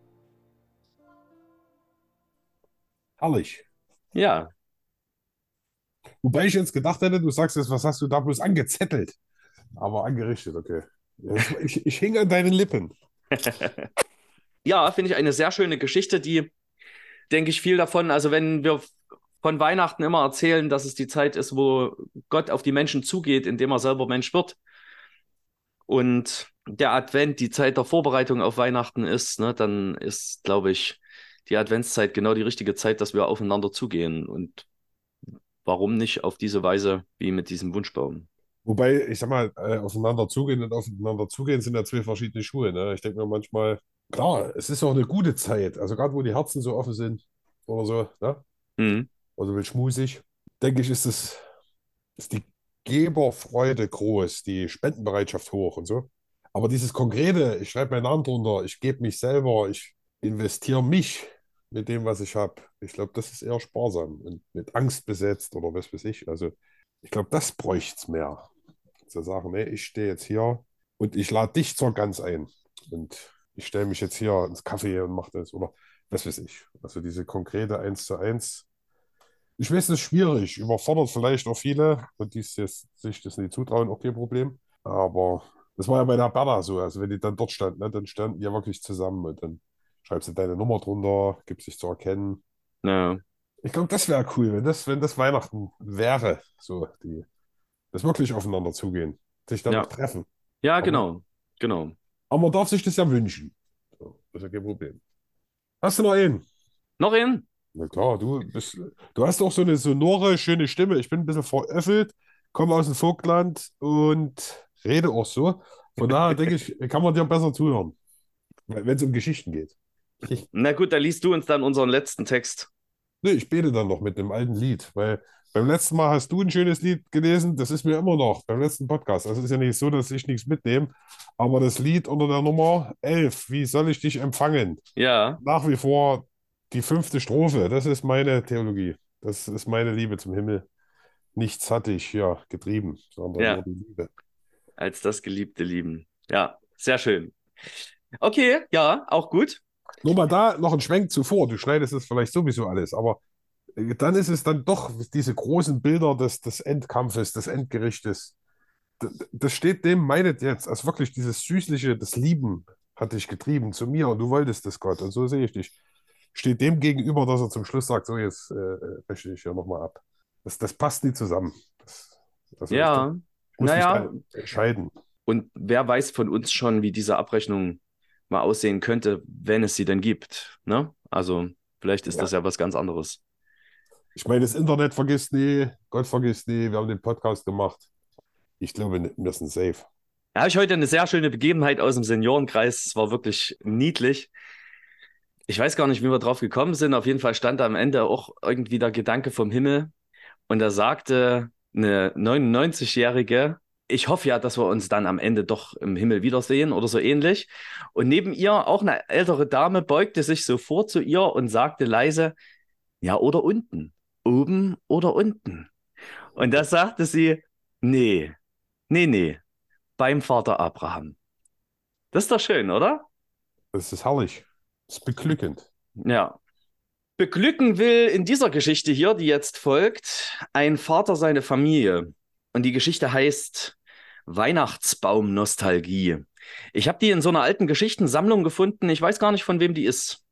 Herrlich. Ja, Wobei ich jetzt gedacht hätte, du sagst jetzt, was hast du da bloß angezettelt? Aber angerichtet, okay. Ich, ich hing an deinen Lippen. ja, finde ich eine sehr schöne Geschichte, die, denke ich, viel davon, also wenn wir von Weihnachten immer erzählen, dass es die Zeit ist, wo Gott auf die Menschen zugeht, indem er selber Mensch wird. Und der Advent die Zeit der Vorbereitung auf Weihnachten ist, ne, dann ist, glaube ich, die Adventszeit genau die richtige Zeit, dass wir aufeinander zugehen. Und warum nicht auf diese Weise wie mit diesem Wunschbaum? Wobei, ich sag mal, äh, aufeinander zugehen und aufeinander zugehen sind ja zwei verschiedene Schuhe. Ne? Ich denke mir manchmal, klar, es ist auch eine gute Zeit. Also gerade wo die Herzen so offen sind oder so, ne? Mhm. Also will schmusig, denke ich, ist es ist die Geberfreude groß, die Spendenbereitschaft hoch und so. Aber dieses Konkrete, ich schreibe meinen Namen drunter, ich gebe mich selber, ich investiere mich mit dem, was ich habe. Ich glaube, das ist eher sparsam und mit Angst besetzt oder was weiß ich. Also ich glaube, das bräuchte es mehr. Zu sagen, nee, ich stehe jetzt hier und ich lade dich zur Gans ein. Und ich stelle mich jetzt hier ins Café und mache das oder was weiß ich. Also diese konkrete Eins zu eins. Ich weiß, das ist schwierig, überfordert vielleicht auch viele und die sich das nicht zutrauen, okay, Problem. Aber das war ja bei der Berna so. Also wenn die dann dort standen, ne, dann standen die ja wirklich zusammen und dann schreibst du deine Nummer drunter, gibst dich zu erkennen. Ja. Ich glaube, das wäre cool, wenn das, wenn das Weihnachten wäre, so die, das wirklich aufeinander zugehen, sich dann Ja. treffen. Ja, Aber- genau. Genau. Aber man darf sich das ja wünschen. So, das ist ja kein Problem. Hast du noch einen? Noch ein? Na klar, du bist, du hast auch so eine sonore, schöne Stimme. Ich bin ein bisschen veröffelt, komme aus dem Vogtland und rede auch so. Von daher denke ich, kann man dir besser zuhören, wenn es um Geschichten geht. Na gut, da liest du uns dann unseren letzten Text. Nee, ich bete dann noch mit dem alten Lied, weil beim letzten Mal hast du ein schönes Lied gelesen, das ist mir immer noch beim letzten Podcast. Also es ist ja nicht so, dass ich nichts mitnehme, aber das Lied unter der Nummer 11, wie soll ich dich empfangen? Ja, Nach wie vor die fünfte Strophe, das ist meine Theologie. Das ist meine Liebe zum Himmel. Nichts hatte ich hier getrieben, sondern Ja. nur die Liebe. als das geliebte Lieben. Ja, sehr schön. Okay, ja, auch gut. Nur mal da noch ein Schwenk zuvor. Du schneidest es vielleicht sowieso alles, aber dann ist es dann doch diese großen Bilder des, des Endkampfes, des Endgerichtes. Das steht dem meinet jetzt, also wirklich dieses süßliche, das Lieben hat dich getrieben zu mir und du wolltest es, Gott. Und so sehe ich dich. Steht dem gegenüber, dass er zum Schluss sagt, so jetzt äh, rechne ich hier nochmal ab. Das, das passt nie zusammen. Das, also Ja, ich muss naja. entscheiden. und wer weiß von uns schon, wie diese Abrechnung mal aussehen könnte, wenn es sie denn gibt. Ne? Also, vielleicht ist Ja. das ja was ganz anderes. Ich meine, das Internet vergisst nie, Gott vergisst nie, wir haben den Podcast gemacht. Ich glaube, wir sind safe. Da habe ich heute eine sehr schöne Begebenheit aus dem Seniorenkreis. Es war wirklich niedlich. Ich weiß gar nicht, wie wir drauf gekommen sind. Auf jeden Fall stand da am Ende auch irgendwie der Gedanke vom Himmel. Und da sagte eine 99-Jährige, ich hoffe ja, dass wir uns dann am Ende doch im Himmel wiedersehen oder so ähnlich. Und neben ihr auch eine ältere Dame beugte sich so vor zu ihr und sagte leise, ja, oder unten, oben oder unten. Und da sagte sie, nee, nee, nee, beim Vater Abraham. Das ist doch schön, oder? Das ist herrlich. Das ist beglückend. Ja. Beglücken will in dieser Geschichte hier, die jetzt folgt, ein Vater seine Familie. Und die Geschichte heißt Weihnachtsbaum-Nostalgie. Ich habe die in so einer alten Geschichtensammlung gefunden. Ich weiß gar nicht, von wem die ist.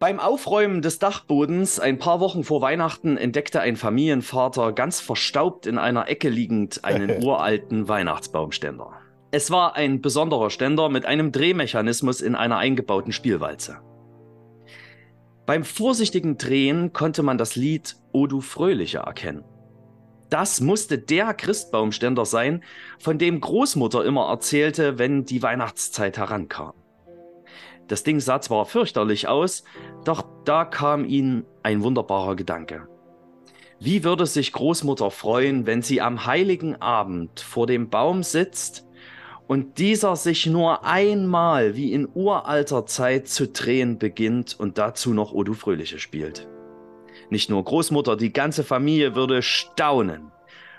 Beim Aufräumen des Dachbodens ein paar Wochen vor Weihnachten entdeckte ein Familienvater ganz verstaubt in einer Ecke liegend einen uralten Weihnachtsbaumständer. Es war ein besonderer Ständer mit einem Drehmechanismus in einer eingebauten Spielwalze. Beim vorsichtigen Drehen konnte man das Lied O du Fröhliche erkennen. Das musste der Christbaumständer sein, von dem Großmutter immer erzählte, wenn die Weihnachtszeit herankam. Das Ding sah zwar fürchterlich aus, doch da kam ihnen ein wunderbarer Gedanke. Wie würde sich Großmutter freuen, wenn sie am heiligen Abend vor dem Baum sitzt und dieser sich nur einmal wie in uralter Zeit zu drehen beginnt und dazu noch O du Fröhliche spielt. Nicht nur Großmutter, die ganze Familie würde staunen.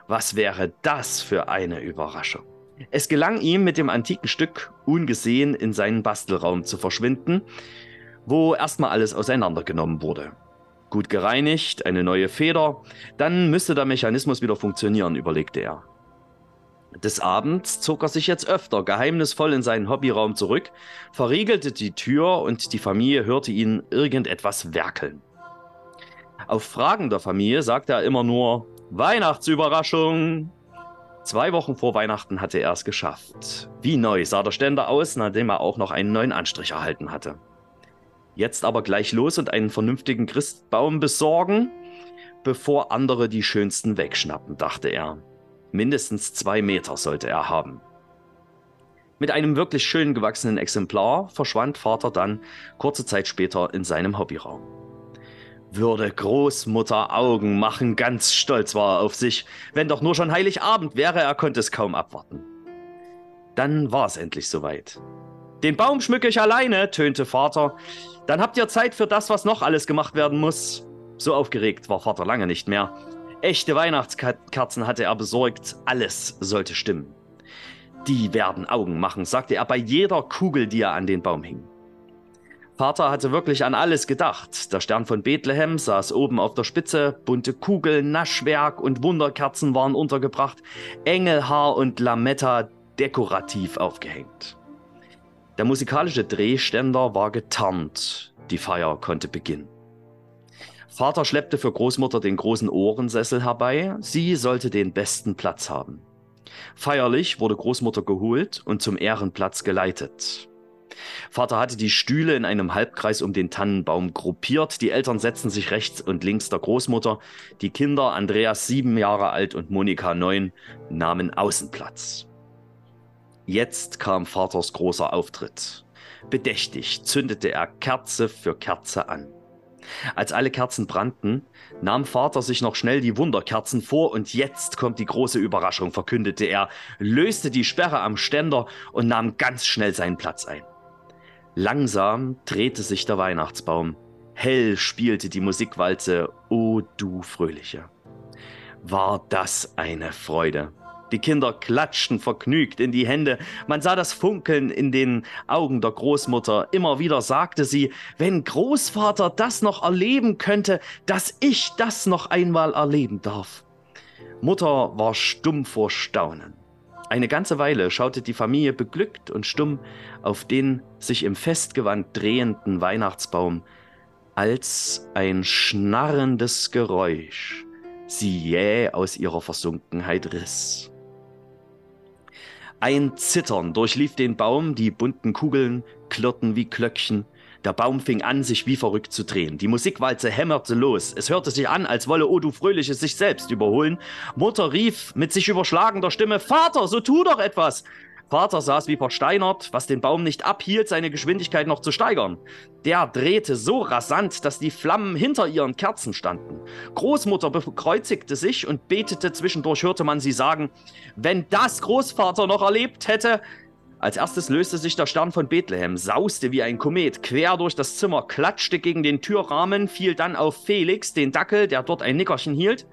Was wäre das für eine Überraschung? Es gelang ihm, mit dem antiken Stück ungesehen in seinen Bastelraum zu verschwinden, wo erstmal alles auseinandergenommen wurde. Gut gereinigt, eine neue Feder, dann müsste der Mechanismus wieder funktionieren, überlegte er. Des Abends zog er sich jetzt öfter geheimnisvoll in seinen Hobbyraum zurück, verriegelte die Tür und die Familie hörte ihn irgendetwas werkeln. Auf Fragen der Familie sagte er immer nur Weihnachtsüberraschung. Zwei Wochen vor Weihnachten hatte er es geschafft. Wie neu sah der Ständer aus, nachdem er auch noch einen neuen Anstrich erhalten hatte. Jetzt aber gleich los und einen vernünftigen Christbaum besorgen, bevor andere die schönsten wegschnappen, dachte er. Mindestens zwei Meter sollte er haben. Mit einem wirklich schön gewachsenen Exemplar verschwand Vater dann kurze Zeit später in seinem Hobbyraum. Würde Großmutter Augen machen, ganz stolz war er auf sich. Wenn doch nur schon Heiligabend wäre, er konnte es kaum abwarten. Dann war es endlich soweit. Den Baum schmücke ich alleine, tönte Vater. Dann habt ihr Zeit für das, was noch alles gemacht werden muss. So aufgeregt war Vater lange nicht mehr. Echte Weihnachtskerzen hatte er besorgt. Alles sollte stimmen. Die werden Augen machen, sagte er bei jeder Kugel, die er an den Baum hing. Vater hatte wirklich an alles gedacht. Der Stern von Bethlehem saß oben auf der Spitze, bunte Kugeln, Naschwerk und Wunderkerzen waren untergebracht, Engelhaar und Lametta dekorativ aufgehängt. Der musikalische Drehständer war getarnt. Die Feier konnte beginnen. Vater schleppte für Großmutter den großen Ohrensessel herbei. Sie sollte den besten Platz haben. Feierlich wurde Großmutter geholt und zum Ehrenplatz geleitet. Vater hatte die Stühle in einem Halbkreis um den Tannenbaum gruppiert. Die Eltern setzten sich rechts und links der Großmutter. Die Kinder, Andreas sieben Jahre alt und Monika neun, nahmen Außenplatz. Jetzt kam Vaters großer Auftritt. Bedächtig zündete er Kerze für Kerze an. Als alle Kerzen brannten, nahm Vater sich noch schnell die Wunderkerzen vor und jetzt kommt die große Überraschung, verkündete er, löste die Sperre am Ständer und nahm ganz schnell seinen Platz ein. Langsam drehte sich der Weihnachtsbaum. Hell spielte die Musikwalze O du Fröhliche. War das eine Freude. Die Kinder klatschten vergnügt in die Hände. Man sah das Funkeln in den Augen der Großmutter. Immer wieder sagte sie, wenn Großvater das noch erleben könnte, dass ich das noch einmal erleben darf. Mutter war stumm vor Staunen. Eine ganze Weile schaute die Familie beglückt und stumm auf den sich im Festgewand drehenden Weihnachtsbaum, als ein schnarrendes Geräusch sie jäh aus ihrer Versunkenheit riss. Ein Zittern durchlief den Baum, die bunten Kugeln klirrten wie Klöckchen. Der Baum fing an, sich wie verrückt zu drehen. Die Musikwalze hämmerte los. Es hörte sich an, als wolle Odu Fröhliche sich selbst überholen. Mutter rief mit sich überschlagender Stimme: Vater, so tu doch etwas! Vater saß wie versteinert, was den Baum nicht abhielt, seine Geschwindigkeit noch zu steigern. Der drehte so rasant, dass die Flammen hinter ihren Kerzen standen. Großmutter bekreuzigte sich und betete, zwischendurch hörte man sie sagen, wenn das Großvater noch erlebt hätte, als erstes löste sich der Stern von Bethlehem, sauste wie ein Komet quer durch das Zimmer, klatschte gegen den Türrahmen, fiel dann auf Felix, den Dackel, der dort ein Nickerchen hielt.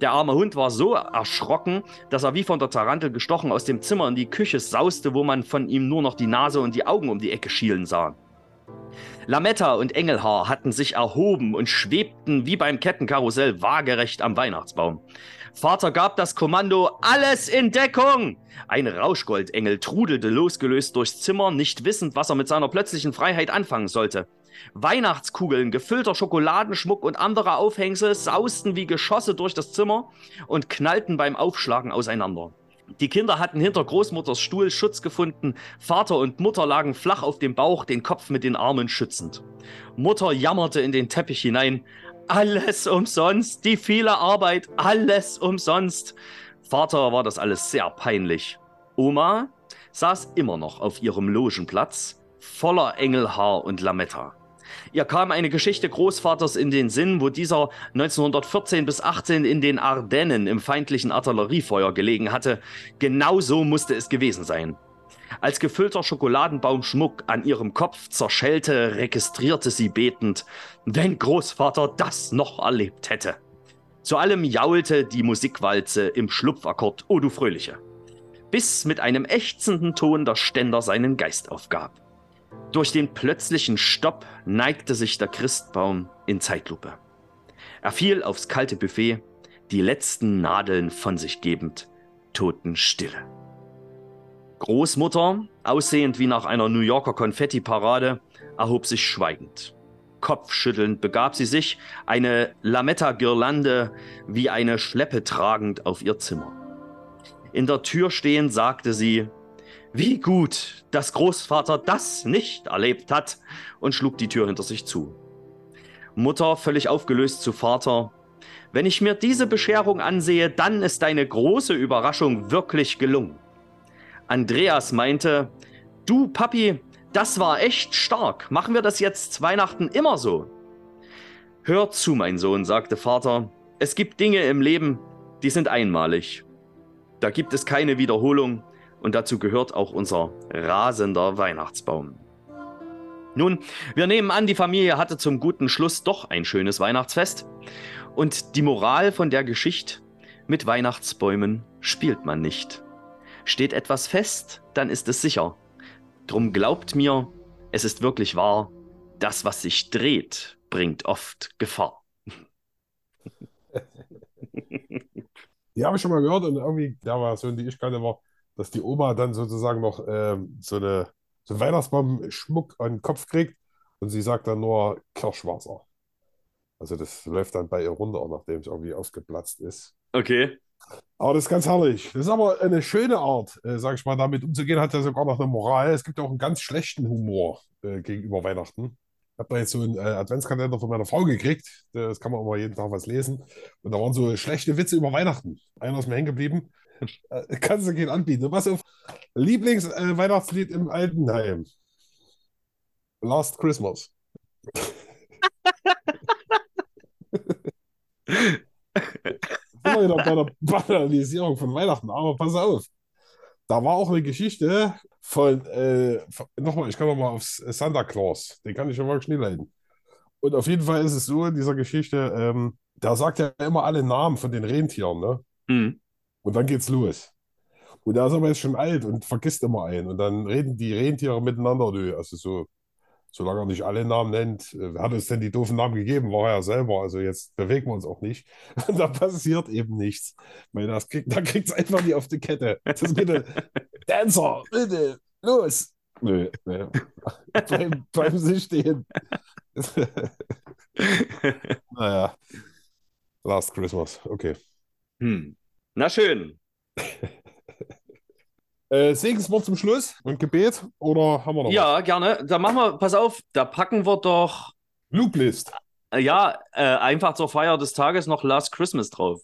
Der arme Hund war so erschrocken, dass er wie von der Tarantel gestochen aus dem Zimmer in die Küche sauste, wo man von ihm nur noch die Nase und die Augen um die Ecke schielen sah. Lametta und Engelhaar hatten sich erhoben und schwebten wie beim Kettenkarussell waagerecht am Weihnachtsbaum. Vater gab das Kommando, alles in Deckung! Ein Rauschgoldengel trudelte losgelöst durchs Zimmer, nicht wissend, was er mit seiner plötzlichen Freiheit anfangen sollte. Weihnachtskugeln, gefüllter Schokoladenschmuck und andere Aufhängsel sausten wie Geschosse durch das Zimmer und knallten beim Aufschlagen auseinander. Die Kinder hatten hinter Großmutters Stuhl Schutz gefunden. Vater und Mutter lagen flach auf dem Bauch, den Kopf mit den Armen schützend. Mutter jammerte in den Teppich hinein. Alles umsonst, die viele Arbeit, alles umsonst. Vater war das alles sehr peinlich. Oma saß immer noch auf ihrem Logenplatz, voller Engelhaar und Lametta. Ihr kam eine Geschichte Großvaters in den Sinn, wo dieser 1914 bis 18 in den Ardennen im feindlichen Artilleriefeuer gelegen hatte. Genau so musste es gewesen sein. Als gefüllter Schokoladenbaumschmuck an ihrem Kopf zerschellte, registrierte sie betend, wenn Großvater das noch erlebt hätte. Zu allem jaulte die Musikwalze im Schlupfakkord O du Fröhliche, bis mit einem ächzenden Ton der Ständer seinen Geist aufgab. Durch den plötzlichen Stopp neigte sich der Christbaum in Zeitlupe. Er fiel aufs kalte Buffet, die letzten Nadeln von sich gebend, Totenstille. Großmutter, aussehend wie nach einer New Yorker Konfetti-Parade, erhob sich schweigend. Kopfschüttelnd begab sie sich, eine Lametta-Girlande wie eine Schleppe tragend auf ihr Zimmer. In der Tür stehend sagte sie, wie gut, dass Großvater das nicht erlebt hat, und schlug die Tür hinter sich zu. Mutter völlig aufgelöst zu Vater, wenn ich mir diese Bescherung ansehe, dann ist deine große Überraschung wirklich gelungen. Andreas meinte, du Papi, das war echt stark. Machen wir das jetzt Weihnachten immer so? Hör zu, mein Sohn, sagte Vater. Es gibt Dinge im Leben, die sind einmalig. Da gibt es keine Wiederholung und dazu gehört auch unser rasender Weihnachtsbaum. Nun, wir nehmen an, die Familie hatte zum guten Schluss doch ein schönes Weihnachtsfest. Und die Moral von der Geschichte, mit Weihnachtsbäumen spielt man nicht. Steht etwas fest, dann ist es sicher. Drum glaubt mir, es ist wirklich wahr, das, was sich dreht, bringt oft Gefahr. Die habe ich schon mal gehört und irgendwie, der Version, die ich kannte, war, dass die Oma dann sozusagen noch ähm, so, eine, so einen Weihnachtsbaum-Schmuck an den Kopf kriegt und sie sagt dann nur Kirschwasser. Also das läuft dann bei ihr runter, nachdem es irgendwie aufgeplatzt ist. Okay. Aber das ist ganz herrlich. Das ist aber eine schöne Art, äh, sag ich mal, damit umzugehen, hat ja sogar noch eine Moral. Es gibt ja auch einen ganz schlechten Humor äh, gegenüber Weihnachten. Ich habe da jetzt so einen äh, Adventskalender von meiner Frau gekriegt. Das kann man immer jeden Tag was lesen. Und da waren so schlechte Witze über Weihnachten. Einer ist mir hängen geblieben. Äh, kannst du gehen anbieten. Und was auf Lieblingsweihnachtslied im Altenheim? Last Christmas. Immer wieder bei der Banalisierung von Weihnachten. Aber pass auf. Da war auch eine Geschichte von, äh, von nochmal, ich kann nochmal aufs Santa Claus. Den kann ich schon wirklich nie leiden. Und auf jeden Fall ist es so in dieser Geschichte, ähm, da sagt er immer alle Namen von den Rentieren, ne? Mhm. Und dann geht's los. Und der ist aber jetzt schon alt und vergisst immer einen. Und dann reden die Rentiere miteinander. Also so, solange er nicht alle Namen nennt, äh, wer hat uns denn die doofen Namen gegeben? War er ja selber. Also jetzt bewegen wir uns auch nicht. Und da passiert eben nichts. Weil das kriegt, da kriegt es einfach nicht auf die Kette. Das bitte, Dancer, bitte, los. Nö, nö. Bleiben, bleiben Sie stehen. naja. Last Christmas, okay. Hm. Na schön. Äh, Segenswort zum Schluss und Gebet oder haben wir noch was? Ja, gerne. Da machen wir, pass auf, da packen wir doch, Looplist. äh, ja, äh, einfach zur Feier des Tages noch Last Christmas drauf.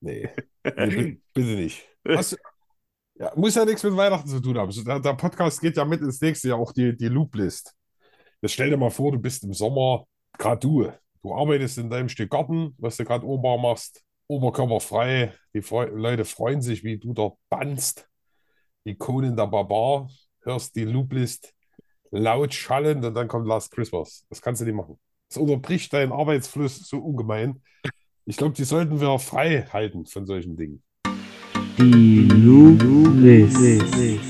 Nee, nee bi- bitte nicht. Was, ja, muss ja nichts mit Weihnachten zu tun haben. Der, der Podcast geht ja mit ins nächste Jahr, auch die, die Looplist. Jetzt stell dir mal vor, du bist im Sommer, gerade du, du arbeitest in deinem Stück Garten, was du gerade ober machst, oberkörperfrei, die Freu Leute freuen sich, wie du dort bannst, die Conan der Barbar, hörst die Looplist laut schallend und dann kommt Last Christmas. Das kannst du nicht machen. Das unterbricht deinen Arbeitsfluss so ungemein. Ich glaube, die sollten wir frei halten von solchen Dingen. Die Looplist.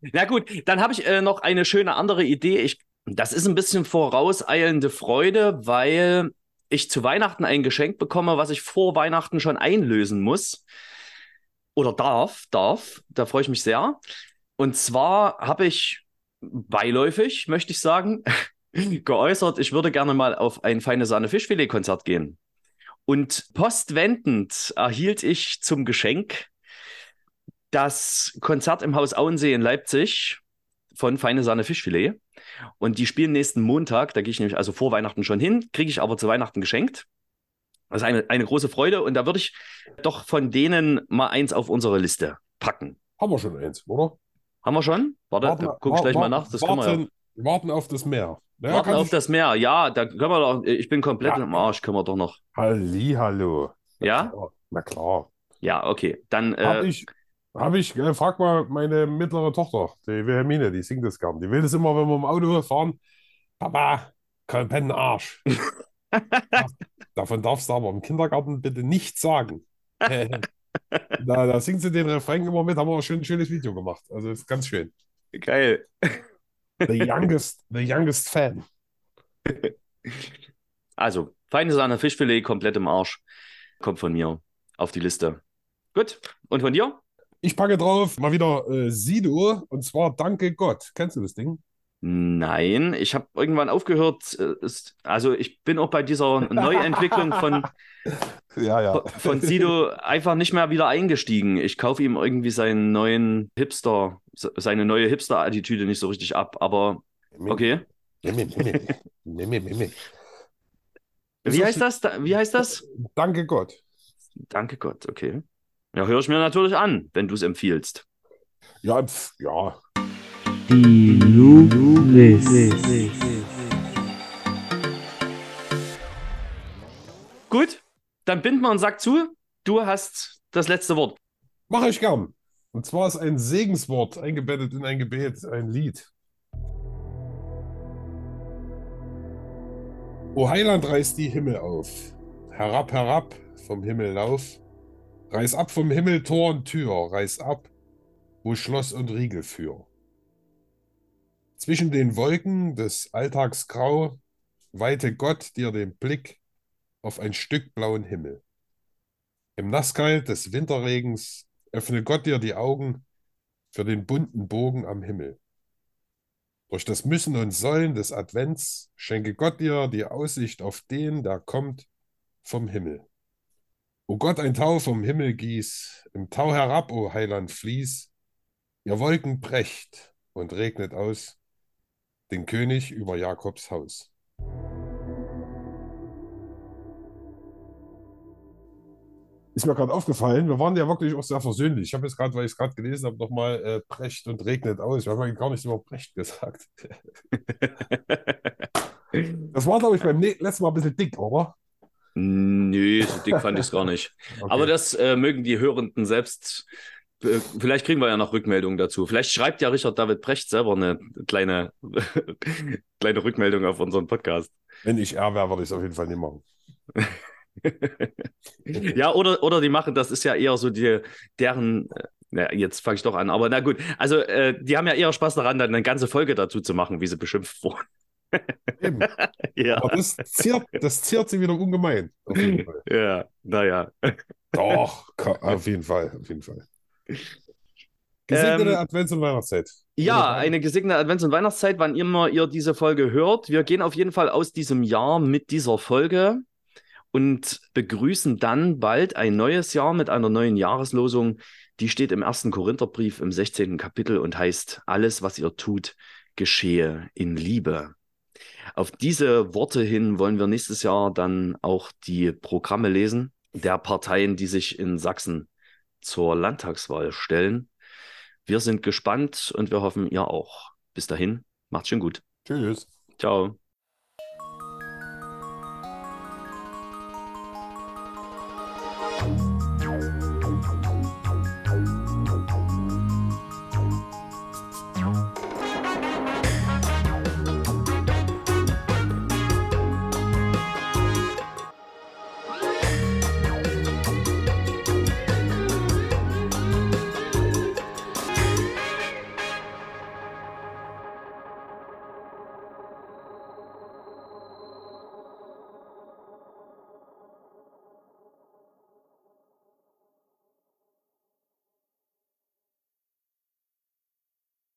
Na gut, dann habe ich äh, noch eine schöne andere Idee. Ich, das ist ein bisschen vorauseilende Freude, weil ich zu Weihnachten ein Geschenk bekomme, was ich vor Weihnachten schon einlösen muss. Oder darf, darf. Da freue ich mich sehr. Und zwar habe ich beiläufig, möchte ich sagen, geäußert, ich würde gerne mal auf ein feine Sahne Fischfilet-Konzert gehen. Und postwendend erhielt ich zum Geschenk das Konzert im Haus Auensee in Leipzig von Feine Sahne Fischfilet. Und die spielen nächsten Montag, da gehe ich nämlich also vor Weihnachten schon hin, kriege ich aber zu Weihnachten geschenkt. Das ist eine, eine große Freude und da würde ich doch von denen mal eins auf unsere Liste packen. Haben wir schon eins, oder? Haben wir schon? Warte, Warten- da gucke ich gleich mal warten- nach. Das können wir ja. warten, warten auf das Meer. Ja, Warten auf ich- das Meer. Ja, da können wir doch. Ich bin komplett Ja. im Arsch, können wir doch noch. Halli, hallo. Ja? Na klar. Ja, okay. Dann äh, ich, hab ich, äh, frag mal meine mittlere Tochter, die Wilhelmine, die singt das gern. Die will das immer, wenn wir im Auto fahren. Papa, kompletten Arsch. Davon darfst du aber im Kindergarten bitte nichts sagen. Da, da singt sie den Refrain immer mit, haben wir auch schön, ein schönes Video gemacht. Also ist ganz schön. geil. The youngest, the youngest fan. Also, feine Sahne Fischfilet komplett im Arsch. Kommt von mir auf die Liste. Gut. Und von dir? Ich packe drauf mal wieder äh, Sido und zwar Danke Gott. Kennst du das Ding? Nein, ich habe irgendwann aufgehört. äh, Ist, also ich bin auch bei dieser Neuentwicklung von, Ja, ja. von Sido einfach nicht mehr wieder eingestiegen. Ich kaufe ihm irgendwie seinen neuen Hipster, seine neue Hipster-Attitüde nicht so richtig ab. Aber okay. Wie heißt das? Da- Wie heißt das? Danke Gott. Danke Gott, okay. Ja, höre ich mir natürlich an, wenn du es empfiehlst. Ja, pf, ja. Die Lullis. Gut, dann binden wir einen Sack zu. Du hast das letzte Wort. Mache ich gern. Und zwar ist ein Segenswort eingebettet in ein Gebet, ein Lied. O Heiland, reiß die Himmel auf. Herab, herab, vom Himmel lauf. Reiß ab vom Himmel Tor und Tür, reiß ab, wo Schloss und Riegel für. Zwischen den Wolken des Alltags grau weite Gott dir den Blick auf ein Stück blauen Himmel. Im Nasskalt des Winterregens öffne Gott dir die Augen für den bunten Bogen am Himmel. Durch das Müssen und Sollen des Advents schenke Gott dir die Aussicht auf den, der kommt vom Himmel. O Gott, ein Tau vom Himmel gieß, im Tau herab, o Heiland, fließ, ihr Wolken brecht und regnet aus den König über Jakobs Haus. Ist mir gerade aufgefallen, wir waren ja wirklich auch sehr versöhnlich. Ich habe jetzt gerade, weil ich es gerade gelesen habe, nochmal äh, brecht und regnet aus. Wir haben ja gar nicht über brecht gesagt. Das war, glaube ich, beim letzten Mal ein bisschen dick, oder? Nö, so dick fand ich es gar nicht. Okay. Aber das äh, mögen die Hörenden selbst. äh, Vielleicht kriegen wir ja noch Rückmeldungen dazu. Vielleicht schreibt ja Richard David Brecht selber eine kleine, kleine Rückmeldung auf unseren Podcast. Wenn ich er wäre, würde ich es auf jeden Fall nicht machen. Ja, oder, oder die machen, das ist ja eher so die, deren, äh, na, jetzt fange ich doch an, aber na gut, also äh, die haben ja eher Spaß daran, dann eine ganze Folge dazu zu machen, wie sie beschimpft wurden. Eben. Ja, Aber das ziert, das ziert sie wieder ungemein. Ja, naja. Doch, auf jeden Fall, auf jeden Fall. Gesegnete Ähm, Advents- und Weihnachtszeit. Ja, eine gesegnete Advents- und Weihnachtszeit, wann immer ihr diese Folge hört. Wir gehen auf jeden Fall aus diesem Jahr mit dieser Folge und begrüßen dann bald ein neues Jahr mit einer neuen Jahreslosung. Die steht im ersten Korintherbrief im 16. Kapitel und heißt, alles, was ihr tut, geschehe in Liebe. Auf diese Worte hin wollen wir nächstes Jahr dann auch die Programme lesen der Parteien, die sich in Sachsen zur Landtagswahl stellen. Wir sind gespannt und wir hoffen, ihr auch. Bis dahin, macht's schön gut. Tschüss. Ciao.